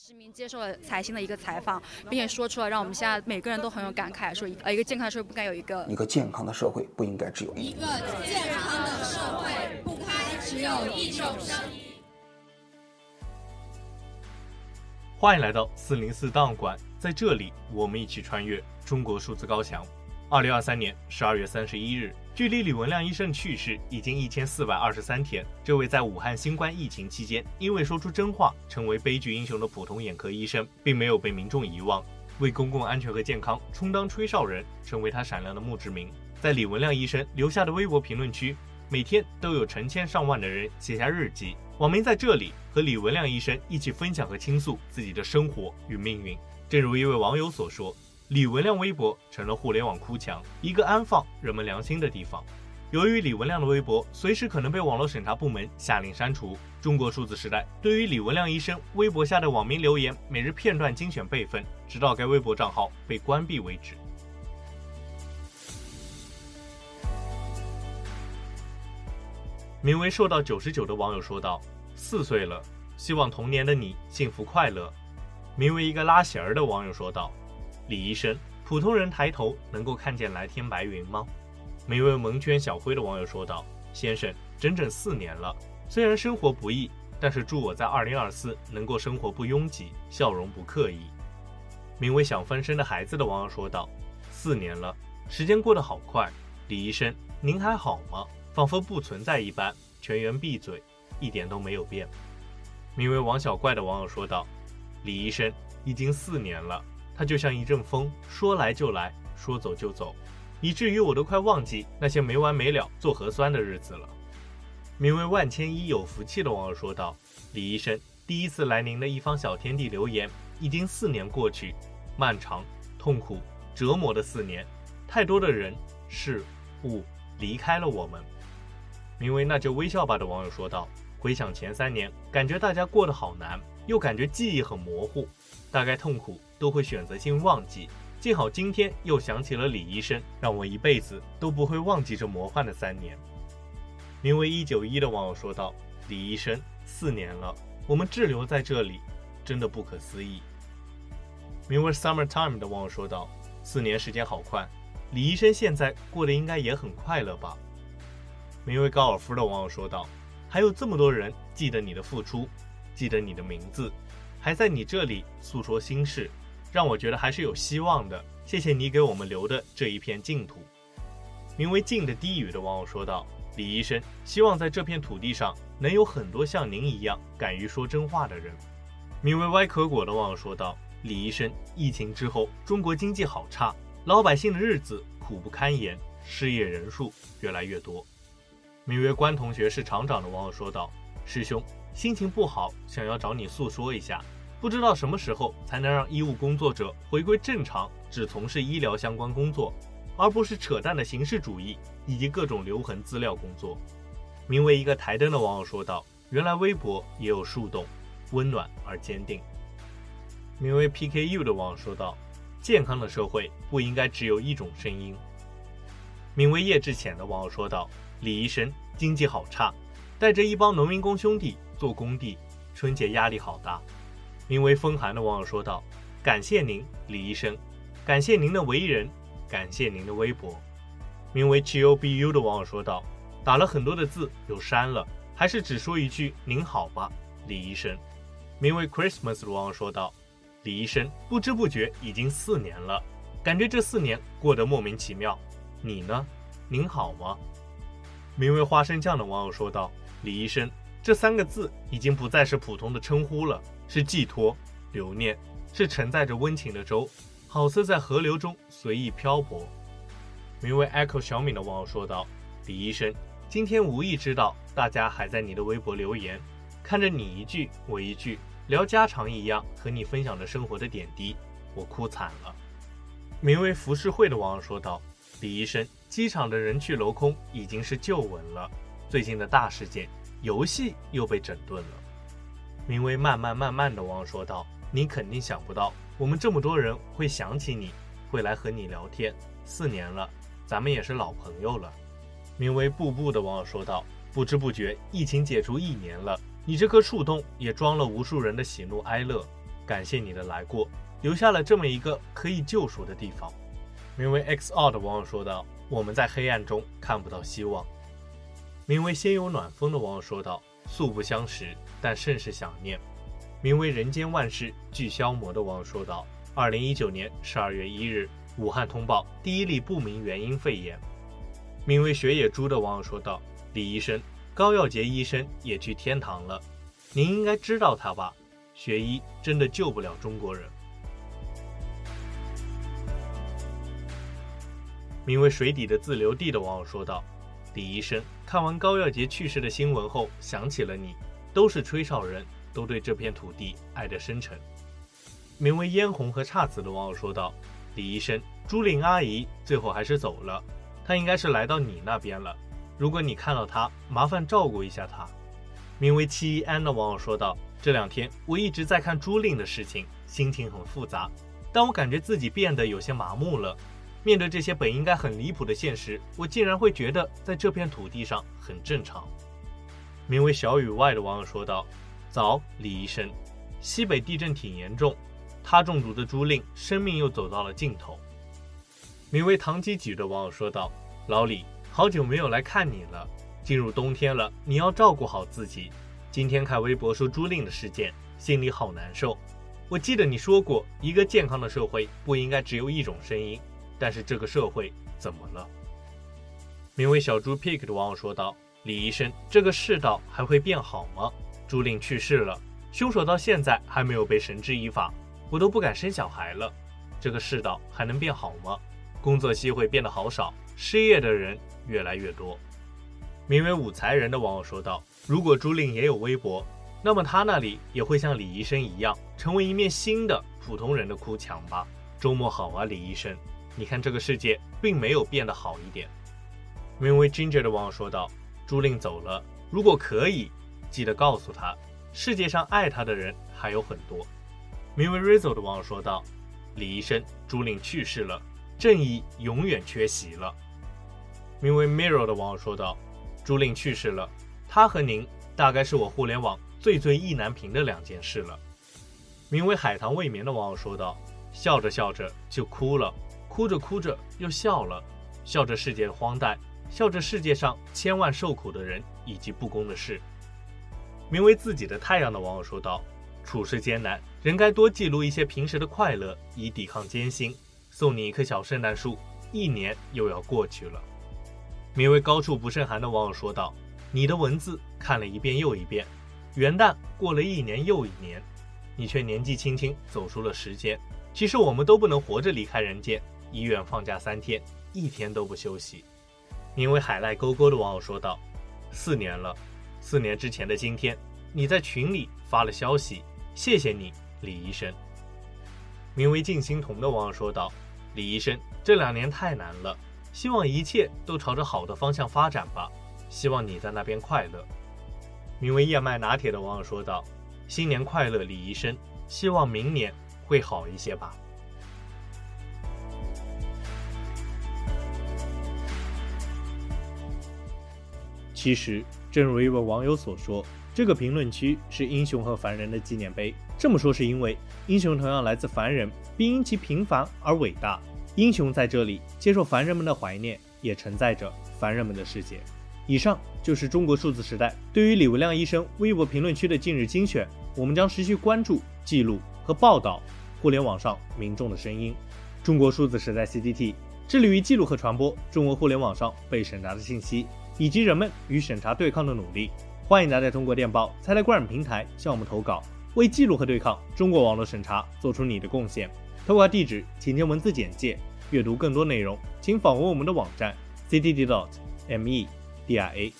实名接受了财新的一个采访，并且说出了让我们现在每个人都很有感慨，说呃一个健康的社会不该有一个一个健康的社会不应该只有一个健康的社会不该只有一种声音。欢迎来到四零四档案馆，在这里我们一起穿越中国数字高墙。二零二三年十二月三十一日，距离李文亮医生去世已经一千四百二十三天。这位在武汉新冠疫情期间因为说出真话成为悲剧英雄的普通眼科医生，并没有被民众遗忘，为公共安全和健康充当吹哨人，成为他闪亮的墓志铭。在李文亮医生留下的微博评论区，每天都有成千上万的人写下日记，网民在这里和李文亮医生一起分享和倾诉自己的生活与命运。正如一位网友所说。李文亮微博成了互联网哭墙，一个安放人们良心的地方。由于李文亮的微博随时可能被网络审查部门下令删除，中国数字时代对于李文亮医生微博下的网民留言每日片段精选备份，直到该微博账号被关闭为止。名为“瘦到九十九”的网友说道：“四岁了，希望童年的你幸福快乐。”名为“一个拉弦儿”的网友说道。李医生，普通人抬头能够看见蓝天白云吗？名为蒙圈小灰的网友说道：“先生，整整四年了，虽然生活不易，但是祝我在二零二四能够生活不拥挤，笑容不刻意。”名为想翻身的孩子的网友说道：“四年了，时间过得好快。李医生，您还好吗？仿佛不存在一般，全员闭嘴，一点都没有变。”名为王小怪的网友说道：“李医生，已经四年了。”他就像一阵风，说来就来，说走就走，以至于我都快忘记那些没完没了做核酸的日子了。名为万千一有福气的网友说道：“李医生，第一次来您的一方小天地留言，已经四年过去，漫长、痛苦、折磨的四年，太多的人事物离开了我们。”名为那就微笑吧的网友说道：“回想前三年，感觉大家过得好难，又感觉记忆很模糊。”大概痛苦都会选择性忘记，幸好今天又想起了李医生，让我一辈子都不会忘记这魔幻的三年。名为一九一的网友说道：“李医生，四年了，我们滞留在这里，真的不可思议。”名为 Summertime 的网友说道：“四年时间好快，李医生现在过得应该也很快乐吧？”名为高尔夫的网友说道：“还有这么多人记得你的付出，记得你的名字。”还在你这里诉说心事，让我觉得还是有希望的。谢谢你给我们留的这一片净土。名为“静”的低语的网友说道：“李医生，希望在这片土地上能有很多像您一样敢于说真话的人。”名为“歪壳果”的网友说道：“李医生，疫情之后中国经济好差，老百姓的日子苦不堪言，失业人数越来越多。”名为“关同学是厂长”的网友说道：“师兄。”心情不好，想要找你诉说一下，不知道什么时候才能让医务工作者回归正常，只从事医疗相关工作，而不是扯淡的形式主义以及各种留痕资料工作。名为一个台灯的网友说道：“原来微博也有树洞，温暖而坚定。”名为 PKU 的网友说道：“健康的社会不应该只有一种声音。”名为叶志浅的网友说道：“李医生，经济好差，带着一帮农民工兄弟。”做工地，春节压力好大。名为风寒的网友说道：“感谢您，李医生，感谢您的为人，感谢您的微博。”名为 GOBU 的网友说道：“打了很多的字又删了，还是只说一句您好吧，李医生。”名为 Christmas 的网友说道：“李医生，不知不觉已经四年了，感觉这四年过得莫名其妙。你呢？您好吗？”名为花生酱的网友说道：“李医生。”这三个字已经不再是普通的称呼了，是寄托、留念，是承载着温情的舟，好似在河流中随意漂泊。名为 Echo 小敏的网友说道：“李医生，今天无意知道大家还在你的微博留言，看着你一句我一句聊家常一样和你分享着生活的点滴，我哭惨了。”名为浮世绘的网友说道：“李医生，机场的人去楼空已经是旧闻了，最近的大事件。”游戏又被整顿了。名为“慢慢慢慢”的网友说道：“你肯定想不到，我们这么多人会想起你，会来和你聊天。四年了，咱们也是老朋友了。”名为“步步”的网友说道：“不知不觉，疫情解除一年了，你这颗树洞也装了无数人的喜怒哀乐。感谢你的来过，留下了这么一个可以救赎的地方。名为 XR 的网友说道：“我们在黑暗中看不到希望。”名为先有暖风的网友说道：“素不相识，但甚是想念。”名为人间万事俱消磨的网友说道：“二零一九年十二月一日，武汉通报第一例不明原因肺炎。”名为雪野猪的网友说道：“李医生，高耀杰医生也去天堂了，您应该知道他吧？学医真的救不了中国人。”名为水底的自留地的网友说道。李医生看完高耀杰去世的新闻后，想起了你。都是吹哨人，都对这片土地爱得深沉。名为嫣红和姹紫的网友说道：“李医生，朱令阿姨最后还是走了，她应该是来到你那边了。如果你看到她，麻烦照顾一下她。”名为七一安的网友说道：“这两天我一直在看朱令的事情，心情很复杂，但我感觉自己变得有些麻木了。”面对这些本应该很离谱的现实，我竟然会觉得在这片土地上很正常。名为小雨外的网友说道：“早，李医生，西北地震挺严重，他中毒的朱令生命又走到了尽头。”名为唐吉举的网友说道：“老李，好久没有来看你了，进入冬天了，你要照顾好自己。今天看微博说朱令的事件，心里好难受。我记得你说过，一个健康的社会不应该只有一种声音。”但是这个社会怎么了？名为小猪 pick 的网友说道：“李医生，这个世道还会变好吗？朱令去世了，凶手到现在还没有被绳之以法，我都不敢生小孩了。这个世道还能变好吗？工作机会变得好少，失业的人越来越多。”名为武才人的网友说道：“如果朱令也有微博，那么他那里也会像李医生一样，成为一面新的普通人的哭墙吧。”周末好啊，李医生。你看，这个世界并没有变得好一点。名为 Ginger 的网友说道：“朱令走了，如果可以，记得告诉他，世界上爱他的人还有很多。”名为 Rizzo 的网友说道：“李医生，朱令去世了，正义永远缺席了。”名为 Mirror 的网友说道：“朱令去世了，他和您大概是我互联网最最意难平的两件事了。”名为海棠未眠的网友说道：“笑着笑着就哭了。”哭着哭着又笑了，笑着世界的荒诞，笑着世界上千万受苦的人以及不公的事。名为自己的太阳的网友说道：“处事艰难，人该多记录一些平时的快乐，以抵抗艰辛。”送你一棵小圣诞树，一年又要过去了。名为高处不胜寒的网友说道：“你的文字看了一遍又一遍，元旦过了一年又一年，你却年纪轻轻走出了时间。其实我们都不能活着离开人间。”医院放假三天，一天都不休息。名为海赖勾勾的网友说道：“四年了，四年之前的今天，你在群里发了消息，谢谢你，李医生。”名为静心童的网友说道：“李医生，这两年太难了，希望一切都朝着好的方向发展吧，希望你在那边快乐。”名为燕麦拿铁的网友说道：“新年快乐，李医生，希望明年会好一些吧。”其实，正如一位网友所说，这个评论区是英雄和凡人的纪念碑。这么说是因为英雄同样来自凡人，并因其平凡而伟大。英雄在这里接受凡人们的怀念，也承载着凡人们的世界。以上就是中国数字时代对于李文亮医生微博评论区的近日精选。我们将持续关注、记录和报道互联网上民众的声音。中国数字时代 CDT 致力于记录和传播中国互联网上被审查的信息。以及人们与审查对抗的努力，欢迎大家通过电报、菜菜官网平台向我们投稿，为记录和对抗中国网络审查做出你的贡献。投稿地址请见文字简介。阅读更多内容，请访问我们的网站：cd dot me d i a。